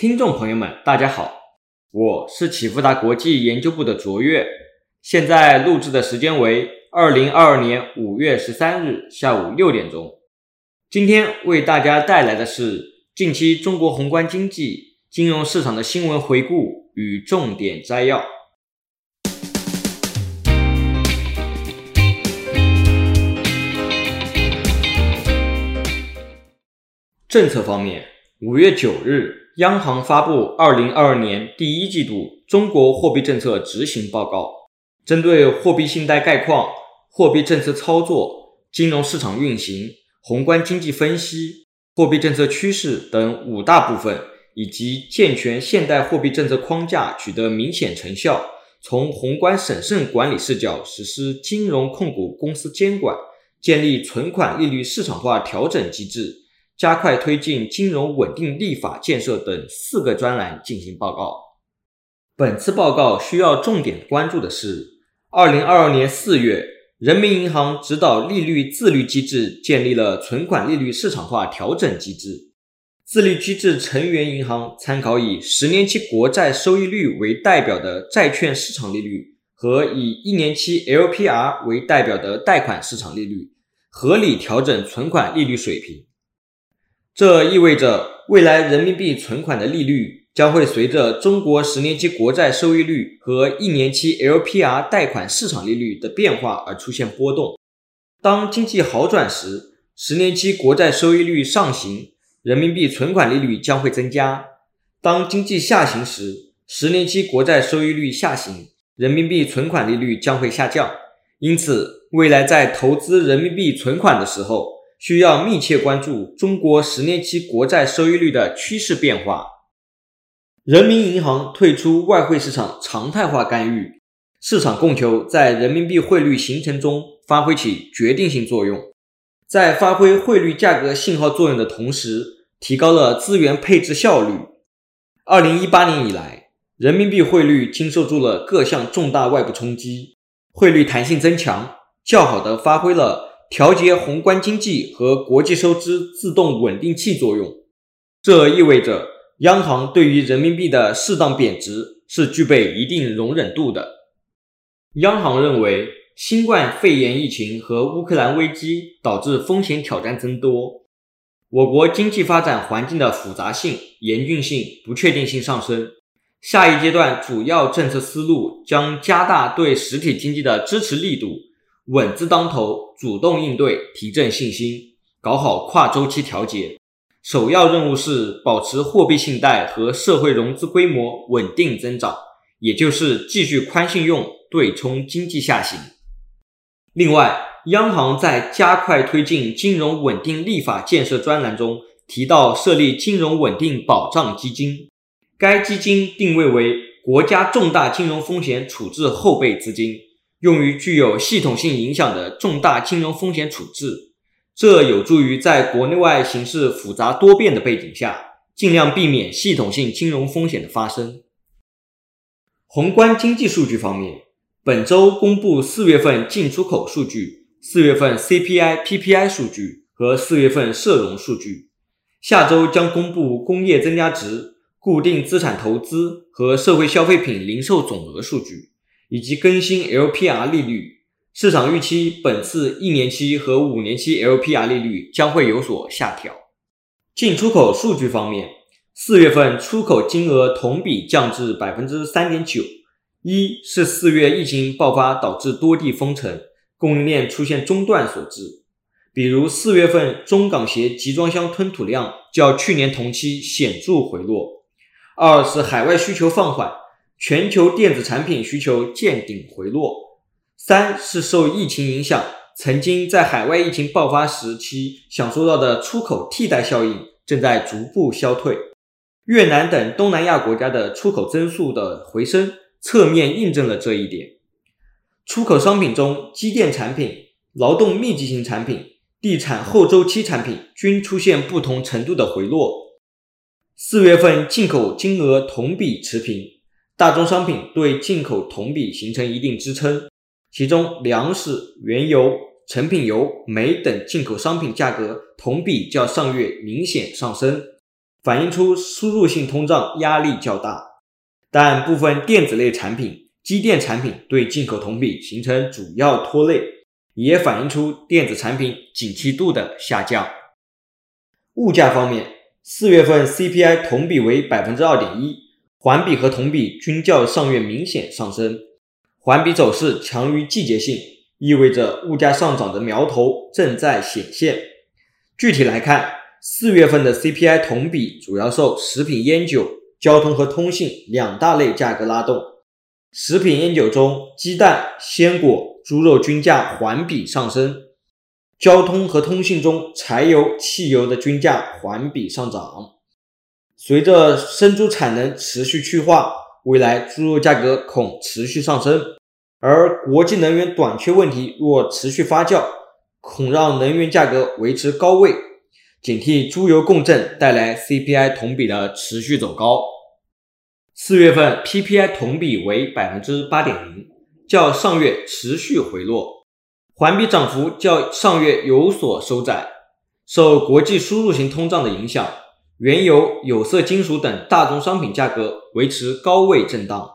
听众朋友们，大家好，我是启富达国际研究部的卓越，现在录制的时间为二零二二年五月十三日下午六点钟。今天为大家带来的是近期中国宏观经济、金融市场的新闻回顾与重点摘要。政策方面，五月九日。央行发布《二零二二年第一季度中国货币政策执行报告》，针对货币信贷概况、货币政策操作、金融市场运行、宏观经济分析、货币政策趋势等五大部分，以及健全现代货币政策框架取得明显成效，从宏观审慎管理视角实施金融控股公司监管，建立存款利率市场化调整机制。加快推进金融稳定立法建设等四个专栏进行报告。本次报告需要重点关注的是，二零二二年四月，人民银行指导利率自律机制建立了存款利率市场化调整机制。自律机制成员银行参考以十年期国债收益率为代表的债券市场利率和以一年期 LPR 为代表的贷款市场利率，合理调整存款利率水平。这意味着，未来人民币存款的利率将会随着中国十年期国债收益率和一年期 LPR 贷款市场利率的变化而出现波动。当经济好转时，十年期国债收益率上行，人民币存款利率将会增加；当经济下行时，十年期国债收益率下行，人民币存款利率将会下降。因此，未来在投资人民币存款的时候，需要密切关注中国十年期国债收益率的趋势变化。人民银行退出外汇市场常态化干预，市场供求在人民币汇率形成中发挥起决定性作用，在发挥汇率价格信号作用的同时，提高了资源配置效率。二零一八年以来，人民币汇率经受住了各项重大外部冲击，汇率弹性增强，较好的发挥了。调节宏观经济和国际收支自动稳定器作用，这意味着央行对于人民币的适当贬值是具备一定容忍度的。央行认为，新冠肺炎疫情和乌克兰危机导致风险挑战增多，我国经济发展环境的复杂性、严峻性、不确定性上升。下一阶段主要政策思路将加大对实体经济的支持力度。稳字当头，主动应对，提振信心，搞好跨周期调节。首要任务是保持货币信贷和社会融资规模稳定增长，也就是继续宽信用，对冲经济下行。另外，央行在加快推进金融稳定立法建设专栏中提到，设立金融稳定保障基金，该基金定位为国家重大金融风险处置后备资金。用于具有系统性影响的重大金融风险处置，这有助于在国内外形势复杂多变的背景下，尽量避免系统性金融风险的发生。宏观经济数据方面，本周公布四月份进出口数据、四月份 CPI、PPI 数据和四月份社融数据，下周将公布工业增加值、固定资产投资和社会消费品零售总额数据。以及更新 LPR 利率，市场预期本次一年期和五年期 LPR 利率将会有所下调。进出口数据方面，四月份出口金额同比降至百分之三点九，一是四月疫情爆发导致多地封城，供应链出现中断所致，比如四月份中港协集装箱吞吐量较去年同期显著回落；二是海外需求放缓。全球电子产品需求见顶回落。三是受疫情影响，曾经在海外疫情爆发时期享受到的出口替代效应正在逐步消退。越南等东南亚国家的出口增速的回升，侧面印证了这一点。出口商品中，机电产品、劳动密集型产品、地产后周期产品均出现不同程度的回落。四月份进口金额同比持平。大宗商品对进口同比形成一定支撑，其中粮食、原油、成品油、煤等进口商品价格同比较上月明显上升。反映出输入性通胀压力较大。但部分电子类产品、机电产品对进口同比形成主要拖累，也反映出电子产品景气度的下降。物价方面，四月份 CPI 同比为百分之二点一，环比和同比均较上月明显上升，环比走势强于季节性，意味着物价上涨的苗头正在显现。具体来看，四月份的 CPI 同比主要受食品烟酒。交通和通信两大类价格拉动，食品烟酒中，鸡蛋、鲜果、猪肉均价环比上升；交通和通信中，柴油、汽油的均价环比上涨。随着生猪产能持续去化，未来猪肉价格恐持续上升。而国际能源短缺问题若持续发酵，恐让能源价格维持高位。警惕猪油共振带来 CPI 同比的持续走高。四月份 PPI 同比为百分之八点零，较上月持续回落，环比涨幅较上月有所收窄。受国际输入型通胀的影响，原油、有色金属等大宗商品价格维持高位震荡，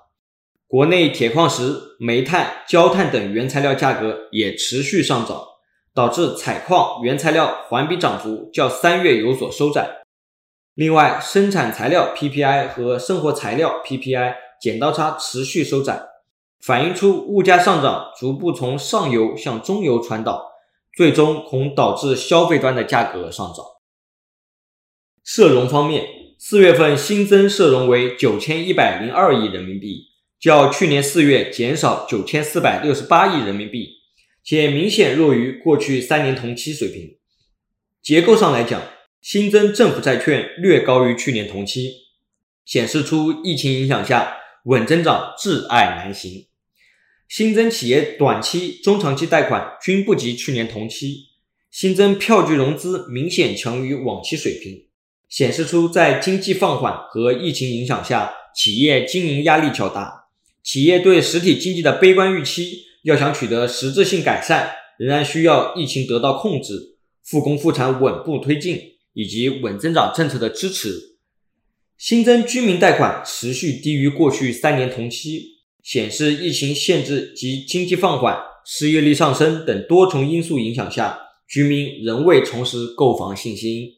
国内铁矿石、煤炭、焦炭等原材料价格也持续上涨。导致采矿原材料环比涨幅较三月有所收窄。另外，生产材料 PPI 和生活材料 PPI 剪刀差持续收窄，反映出物价上涨逐步从上游向中游传导，最终恐导致消费端的价格上涨。社融方面，四月份新增社融为九千一百零二亿人民币，较去年四月减少九千四百六十八亿人民币。且明显弱于过去三年同期水平。结构上来讲，新增政府债券略高于去年同期，显示出疫情影响下稳增长挚爱难行。新增企业短期、中长期贷款均不及去年同期，新增票据融资明显强于往期水平，显示出在经济放缓和疫情影响下，企业经营压力较大，企业对实体经济的悲观预期。要想取得实质性改善，仍然需要疫情得到控制、复工复产稳步推进以及稳增长政策的支持。新增居民贷款持续低于过去三年同期，显示疫情限制及经济放缓、失业率上升等多重因素影响下，居民仍未重拾购房信心。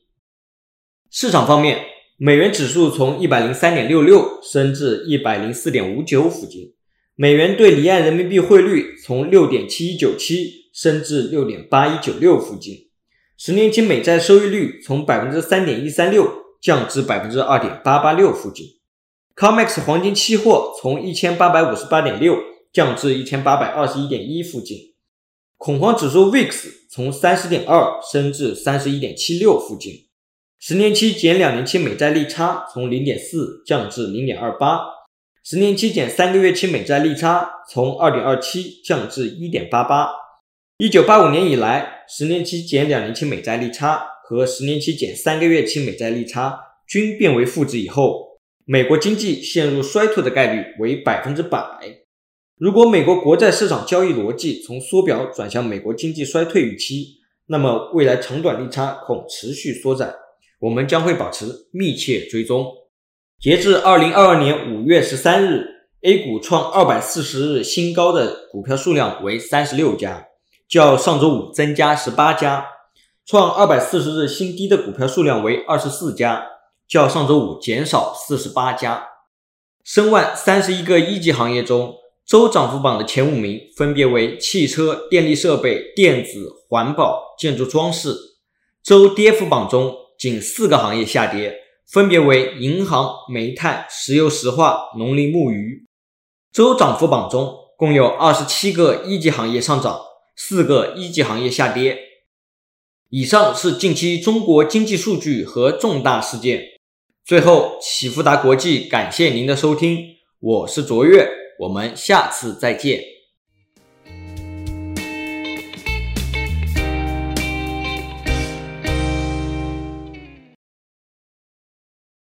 市场方面，美元指数从一百零三点六六升至一百零四点五九附近。美元对离岸人民币汇率从六点七一九七升至六点八一九六附近，十年期美债收益率从百分之三点一三六降至百分之二点八八六附近，COMEX 黄金期货从一千八百五十八点六降至一千八百二十一点一附近，恐慌指数 VIX 从三十点二升至三十一点七六附近，十年期减两年期美债利差从零点四降至零点二八。十年期减三个月期美债利差从二点二七降至一点八八。一九八五年以来，十年期减两年期美债利差和十年期减三个月期美债利差均变为负值以后，美国经济陷入衰退的概率为百分之百。如果美国国债市场交易逻辑从缩表转向美国经济衰退预期，那么未来长短利差恐持续缩窄。我们将会保持密切追踪。截至二零二二年五月十三日，A 股创二百四十日新高的股票数量为三十六家，较上周五增加十八家；创二百四十日新低的股票数量为二十四家，较上周五减少四十八家。申万三十一个一级行业中，周涨幅榜的前五名分别为汽车、电力设备、电子、环保、建筑装饰；周跌幅榜中，仅四个行业下跌。分别为银行、煤炭、石油石化、农林牧渔。周涨幅榜中共有二十七个一级行业上涨，四个一级行业下跌。以上是近期中国经济数据和重大事件。最后，启富达国际感谢您的收听，我是卓越，我们下次再见。